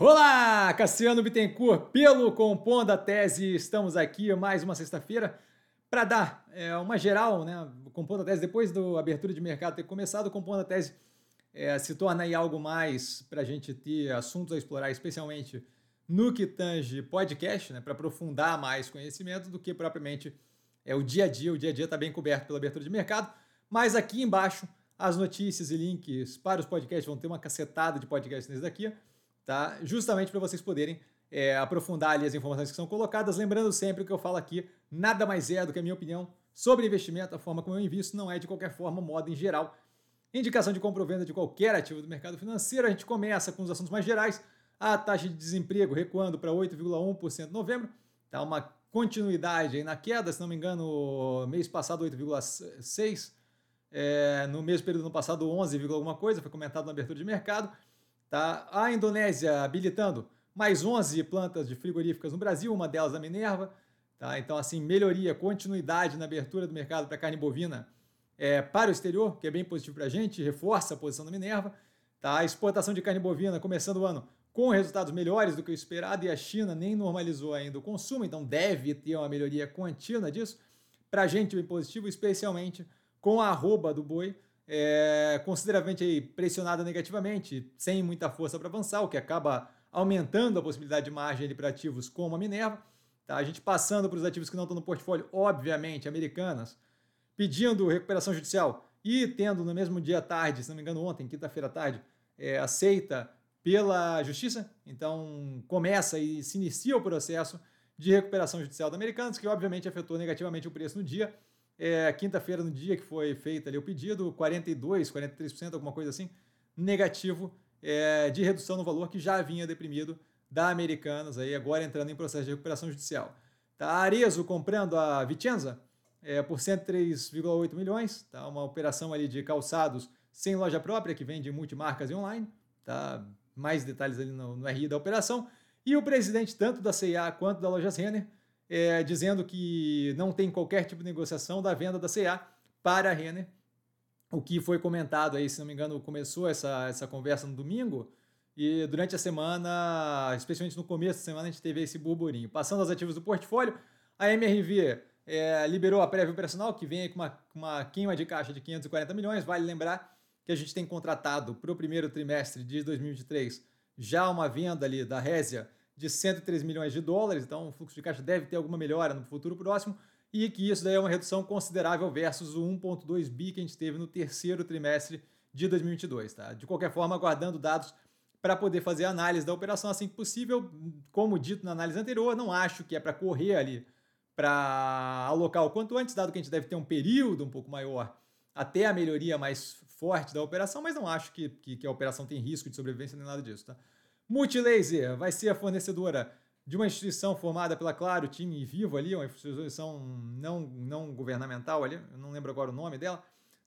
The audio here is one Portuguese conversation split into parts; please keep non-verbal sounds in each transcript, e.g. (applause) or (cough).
Olá, Cassiano Bittencourt, pelo Compondo a Tese. Estamos aqui mais uma sexta-feira para dar é, uma geral, né? Compondo a Tese, depois da abertura de mercado ter começado, Compondo a Tese é, se torna aí algo mais para a gente ter assuntos a explorar, especialmente no que tange podcast, né? Para aprofundar mais conhecimento do que propriamente é, o dia a dia. O dia a dia está bem coberto pela abertura de mercado, mas aqui embaixo as notícias e links para os podcasts vão ter uma cacetada de podcasts nesse daqui tá? Justamente para vocês poderem é, aprofundar ali as informações que são colocadas. Lembrando sempre que eu falo aqui, nada mais é do que a minha opinião sobre investimento, a forma como eu invisto, não é de qualquer forma moda em geral. Indicação de compra ou venda de qualquer ativo do mercado financeiro. A gente começa com os assuntos mais gerais. A taxa de desemprego recuando para 8,1% em novembro. Tá uma continuidade aí na queda, se não me engano, mês passado 8,6%. É, no mesmo período no passado 11, alguma coisa, foi comentado na abertura de mercado. Tá? A Indonésia habilitando mais 11 plantas de frigoríficas no Brasil, uma delas a Minerva. Tá? Então, assim, melhoria, continuidade na abertura do mercado para carne bovina é, para o exterior, que é bem positivo para a gente, reforça a posição da Minerva. Tá? A exportação de carne bovina começando o ano com resultados melhores do que o esperado e a China nem normalizou ainda o consumo, então deve ter uma melhoria contínua disso. Para a gente, bem positivo, especialmente com a arroba do boi, é, consideravelmente pressionada negativamente, sem muita força para avançar, o que acaba aumentando a possibilidade de margem para ativos como a Minerva. Tá? A gente passando para os ativos que não estão no portfólio, obviamente, americanas, pedindo recuperação judicial e tendo no mesmo dia tarde, se não me engano, ontem, quinta-feira à tarde, é, aceita pela justiça. Então começa e se inicia o processo de recuperação judicial da Americanas, que obviamente afetou negativamente o preço no dia é, quinta-feira, no dia que foi feito ali o pedido, 42%, 43%, alguma coisa assim, negativo é, de redução no valor que já vinha deprimido da Americanas, aí agora entrando em processo de recuperação judicial. Tá, Arezo comprando a Vicenza é, por 103,8 milhões, tá, uma operação ali de calçados sem loja própria, que vende multimarcas e online. Tá, mais detalhes ali no, no RI da operação. E o presidente, tanto da CIA quanto da Lojas Renner, é, dizendo que não tem qualquer tipo de negociação da venda da CA para a Renner. O que foi comentado aí, se não me engano, começou essa, essa conversa no domingo. E durante a semana, especialmente no começo da semana, a gente teve esse burburinho. Passando aos ativos do portfólio, a MRV é, liberou a prévia operacional, que vem com uma, uma queima de caixa de 540 milhões. Vale lembrar que a gente tem contratado para o primeiro trimestre de 2023 já uma venda ali da Résia de 103 milhões de dólares, então o fluxo de caixa deve ter alguma melhora no futuro próximo, e que isso daí é uma redução considerável versus o 1,2 bi que a gente teve no terceiro trimestre de 2022. Tá? De qualquer forma, aguardando dados para poder fazer análise da operação assim que possível. Como dito na análise anterior, não acho que é para correr ali para alocar o quanto antes, dado que a gente deve ter um período um pouco maior até a melhoria mais forte da operação, mas não acho que, que, que a operação tem risco de sobrevivência nem nada disso. Tá? Multilaser vai ser a fornecedora de uma instituição formada pela Claro, time Vivo ali, uma instituição não, não governamental ali, eu não lembro agora o nome dela,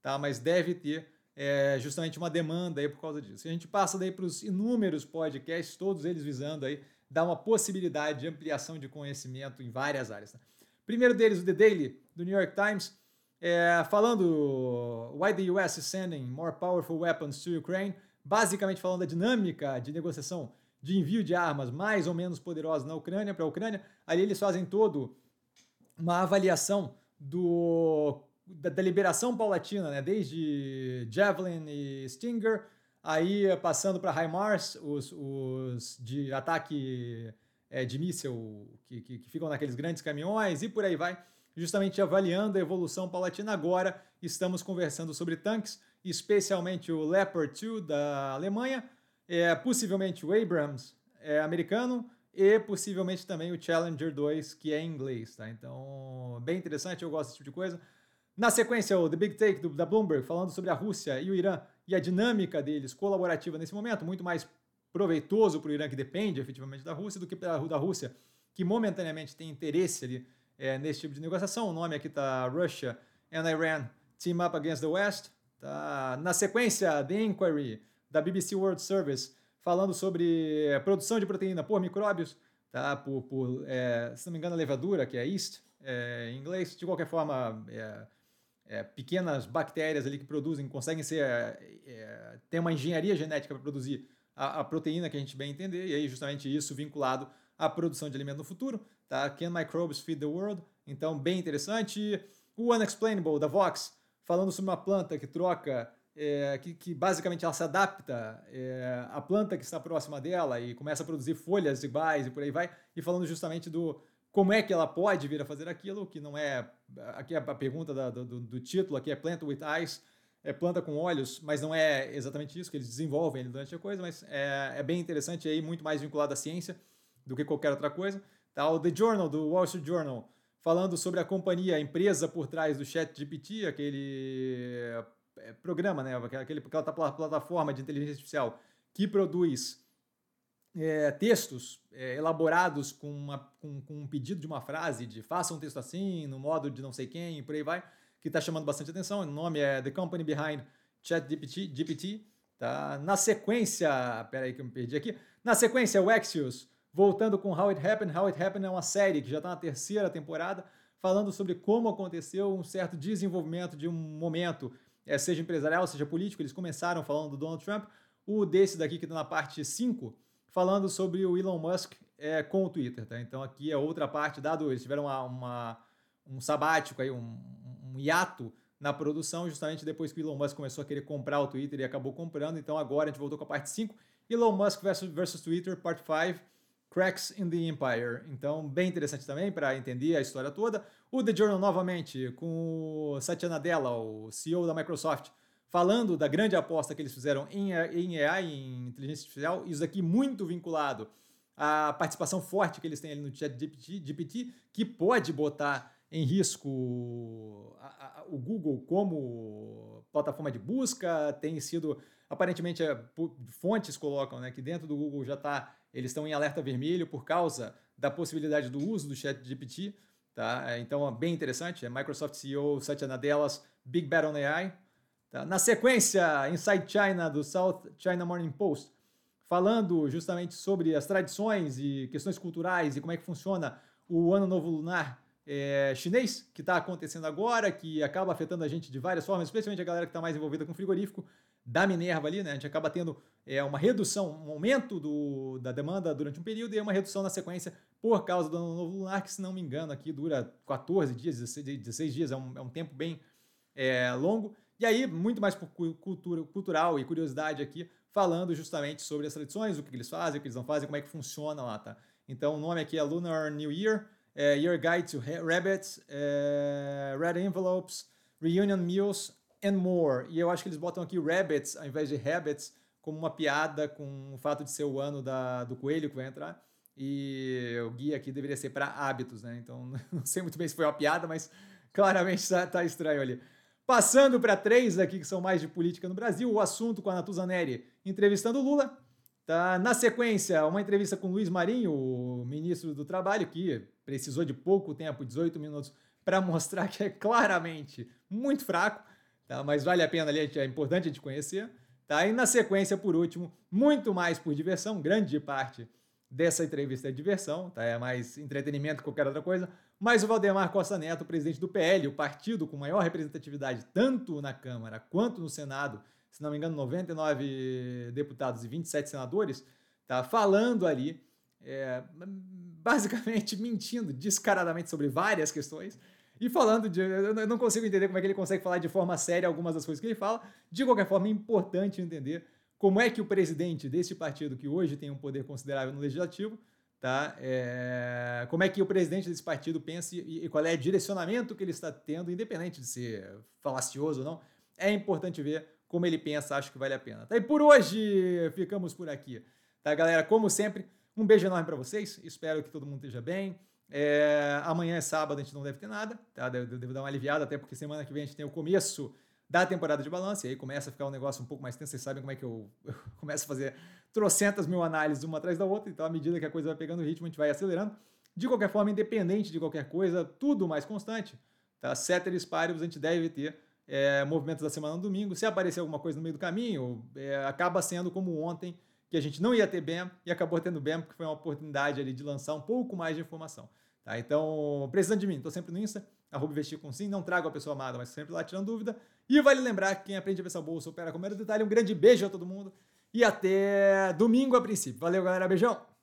tá? mas deve ter é, justamente uma demanda aí por causa disso. E a gente passa daí para os inúmeros podcasts, todos eles visando aí dar uma possibilidade de ampliação de conhecimento em várias áreas. Tá? Primeiro deles, o The Daily, do New York Times, é, falando Why the US is sending more powerful weapons to Ukraine, basicamente falando da dinâmica de negociação de envio de armas mais ou menos poderosas na Ucrânia para a Ucrânia. Ali eles fazem todo uma avaliação do, da, da liberação paulatina, né? desde Javelin e Stinger, aí passando para HIMARS, os, os de ataque é, de míssil que, que, que ficam naqueles grandes caminhões e por aí vai, justamente avaliando a evolução paulatina. Agora estamos conversando sobre tanques especialmente o Leopard 2 da Alemanha, é, possivelmente o Abrams é, americano e possivelmente também o Challenger 2, que é em inglês. Tá? Então, bem interessante, eu gosto desse tipo de coisa. Na sequência, o The Big Take do, da Bloomberg, falando sobre a Rússia e o Irã e a dinâmica deles colaborativa nesse momento, muito mais proveitoso para o Irã, que depende efetivamente da Rússia, do que da Rússia, que momentaneamente tem interesse ali é, nesse tipo de negociação. O nome aqui está Russia and Iran Team Up Against the West. Tá? Na sequência, The Inquiry, da BBC World Service, falando sobre produção de proteína por micróbios, tá? por, por é, se não me engano, levadura, que é yeast é, em inglês. De qualquer forma, é, é pequenas bactérias ali que produzem, conseguem ser, é, ter uma engenharia genética para produzir a, a, proteína que a gente bem entender, e aí justamente isso vinculado à produção de alimento no futuro. Tá? Can Microbes Feed the World? Então, bem interessante. O Unexplainable, da Vox, falando sobre uma planta que troca, é, que, que, basicamente ela se adapta é, à planta que está próxima dela e começa a produzir folhas iguais e por aí vai, e falando justamente do como é que ela pode vir a fazer aquilo, que não é. Aqui é a pergunta da, do, do, título, aqui é Plant with Eyes, é planta com olhos, mas não é exatamente isso que eles desenvolvem durante a coisa, mas é, é bem interessante aí, muito mais vinculado à ciência do que qualquer outra coisa. Tá, o The Journal, do Wall Street Journal, falando sobre a companhia, a empresa por trás do ChatGPT, aquele é, programa, né, aquele, aquela plataforma de inteligência artificial que produz é, textos é, elaborados com, uma, com, com, um pedido de uma frase, de faça um texto assim, no modo de não sei quem, e por aí vai, que está chamando bastante atenção. O nome é The Company Behind ChatGPT. GPT, tá? Na sequência, peraí que eu me perdi aqui. Na sequência, o Axios, voltando com How It Happened. How It Happened é uma série que já está na terceira temporada, falando sobre como aconteceu um certo desenvolvimento de um momento, é, seja empresarial, seja político. Eles começaram falando do Donald Trump. O desse daqui, que está na parte 5, falando sobre o Elon Musk é, com o Twitter. Tá? Então aqui é outra parte, dado eles tiveram uma, uma um sabático, aí, um, um hiato na produção, justamente depois que o Elon Musk começou a querer comprar o Twitter e acabou comprando. Então agora a gente voltou com a parte 5. Elon Musk versus, versus Twitter, parte 5. Cracks in the Empire. Então, bem interessante também para entender a história toda. O The Journal, novamente, com o Satya Nadella, o CEO da Microsoft, falando da grande aposta que eles fizeram em, AI, em inteligência artificial, isso aqui muito vinculado à participação forte que eles têm ali no chat GPT, GPT que pode botar em risco o Google como plataforma de busca, tem sido, aparentemente, é, fontes colocam né, que dentro do Google já está, eles estão em alerta vermelho por causa da possibilidade do uso do chat GPT, tá? Então, bem interessante, é Microsoft CEO Satya Nadella's Big Bet on AI, Tá? Na sequência, Inside China, do South China Morning Post, falando justamente sobre as tradições e questões culturais e como é que funciona o Ano Novo Lunar é, chinês, que está acontecendo agora, que acaba afetando a gente de várias formas, especialmente a galera que está mais envolvida com frigorífico da Minerva ali, né? A gente acaba tendo é, uma redução, um aumento do, da demanda durante um período e uma redução na sequência por causa do Ano Novo Lunar, que se não me engano aqui dura 14 dias, 16, 16 dias, é um, é um tempo bem é, longo. E aí, muito mais por cultura, cultural e curiosidade aqui, falando justamente sobre as tradições, o que eles fazem, o que eles não fazem, como é que funciona lá, tá? Então, o nome aqui é Lunar New Year, é Your Guide to Rabbits, é Red Envelopes, Reunion Meals and More. E eu acho que eles botam aqui Rabbits ao invés de Habits como uma piada com o fato de ser o ano da, do coelho que vai entrar. E o guia aqui deveria ser para hábitos, né? Então, (laughs) não sei muito bem se foi uma piada, mas claramente está tá estranho ali. Passando para três aqui que são mais de política no Brasil, o assunto com a Natuza Neri entrevistando Lula. Tá? Na sequência, uma entrevista com Luiz Marinho, o ministro do Trabalho, que precisou de pouco tempo, 18 minutos, para mostrar que é claramente muito fraco, tá? mas vale a pena ali, é importante a gente conhecer. Tá? E na sequência, por último, muito mais por diversão, grande parte dessa entrevista é diversão, tá? é mais entretenimento que qualquer outra coisa, mas o Valdemar Costa Neto, presidente do PL, o partido com maior representatividade tanto na Câmara quanto no Senado, se não me engano, 99 deputados e 27 senadores, tá falando ali, é, basicamente (laughs) mentindo descaradamente sobre várias questões e falando de. Eu não consigo entender como é que ele consegue falar de forma séria algumas das coisas que ele fala. De qualquer forma, é importante entender como é que o presidente desse partido, que hoje tem um poder considerável no legislativo, tá? É, como é que o presidente desse partido pensa e, e, qual é o direcionamento que ele está tendo, independente de ser falacioso ou não, é importante ver como ele pensa, acho que vale a pena. Tá? E por hoje ficamos por aqui, tá, galera? Como sempre, um beijo enorme para vocês, espero que todo mundo esteja bem. É, amanhã é sábado, a gente não deve ter nada, tá? Devo, devo dar uma aliviada, até porque semana que vem a gente tem o começo da temporada de balanço, e aí começa a ficar um negócio um pouco mais tenso, vocês sabem como é que eu, (laughs) eu começo a fazer trocentas mil análises uma atrás da outra, então à medida que a coisa vai pegando ritmo, a gente vai acelerando. De qualquer forma, independente de qualquer coisa, tudo mais constante, tá? Ceteris paribus, a gente deve ter é, movimentos da semana no domingo. Se aparecer alguma coisa no meio do caminho, é, acaba sendo como ontem, que a gente não ia ter BEM e acabou tendo BEM, porque foi uma oportunidade ali de lançar um pouco mais de informação. Tá? Então, precisando de mim, estou sempre no Insta, arroba investir com sim, não trago a pessoa amada, mas sempre lá tirando dúvida. E vale lembrar que quem aprende a pensar bolsa opera com mero detalhe. Um grande beijo a todo mundo e até domingo a princípio. Valeu, galera. Beijão!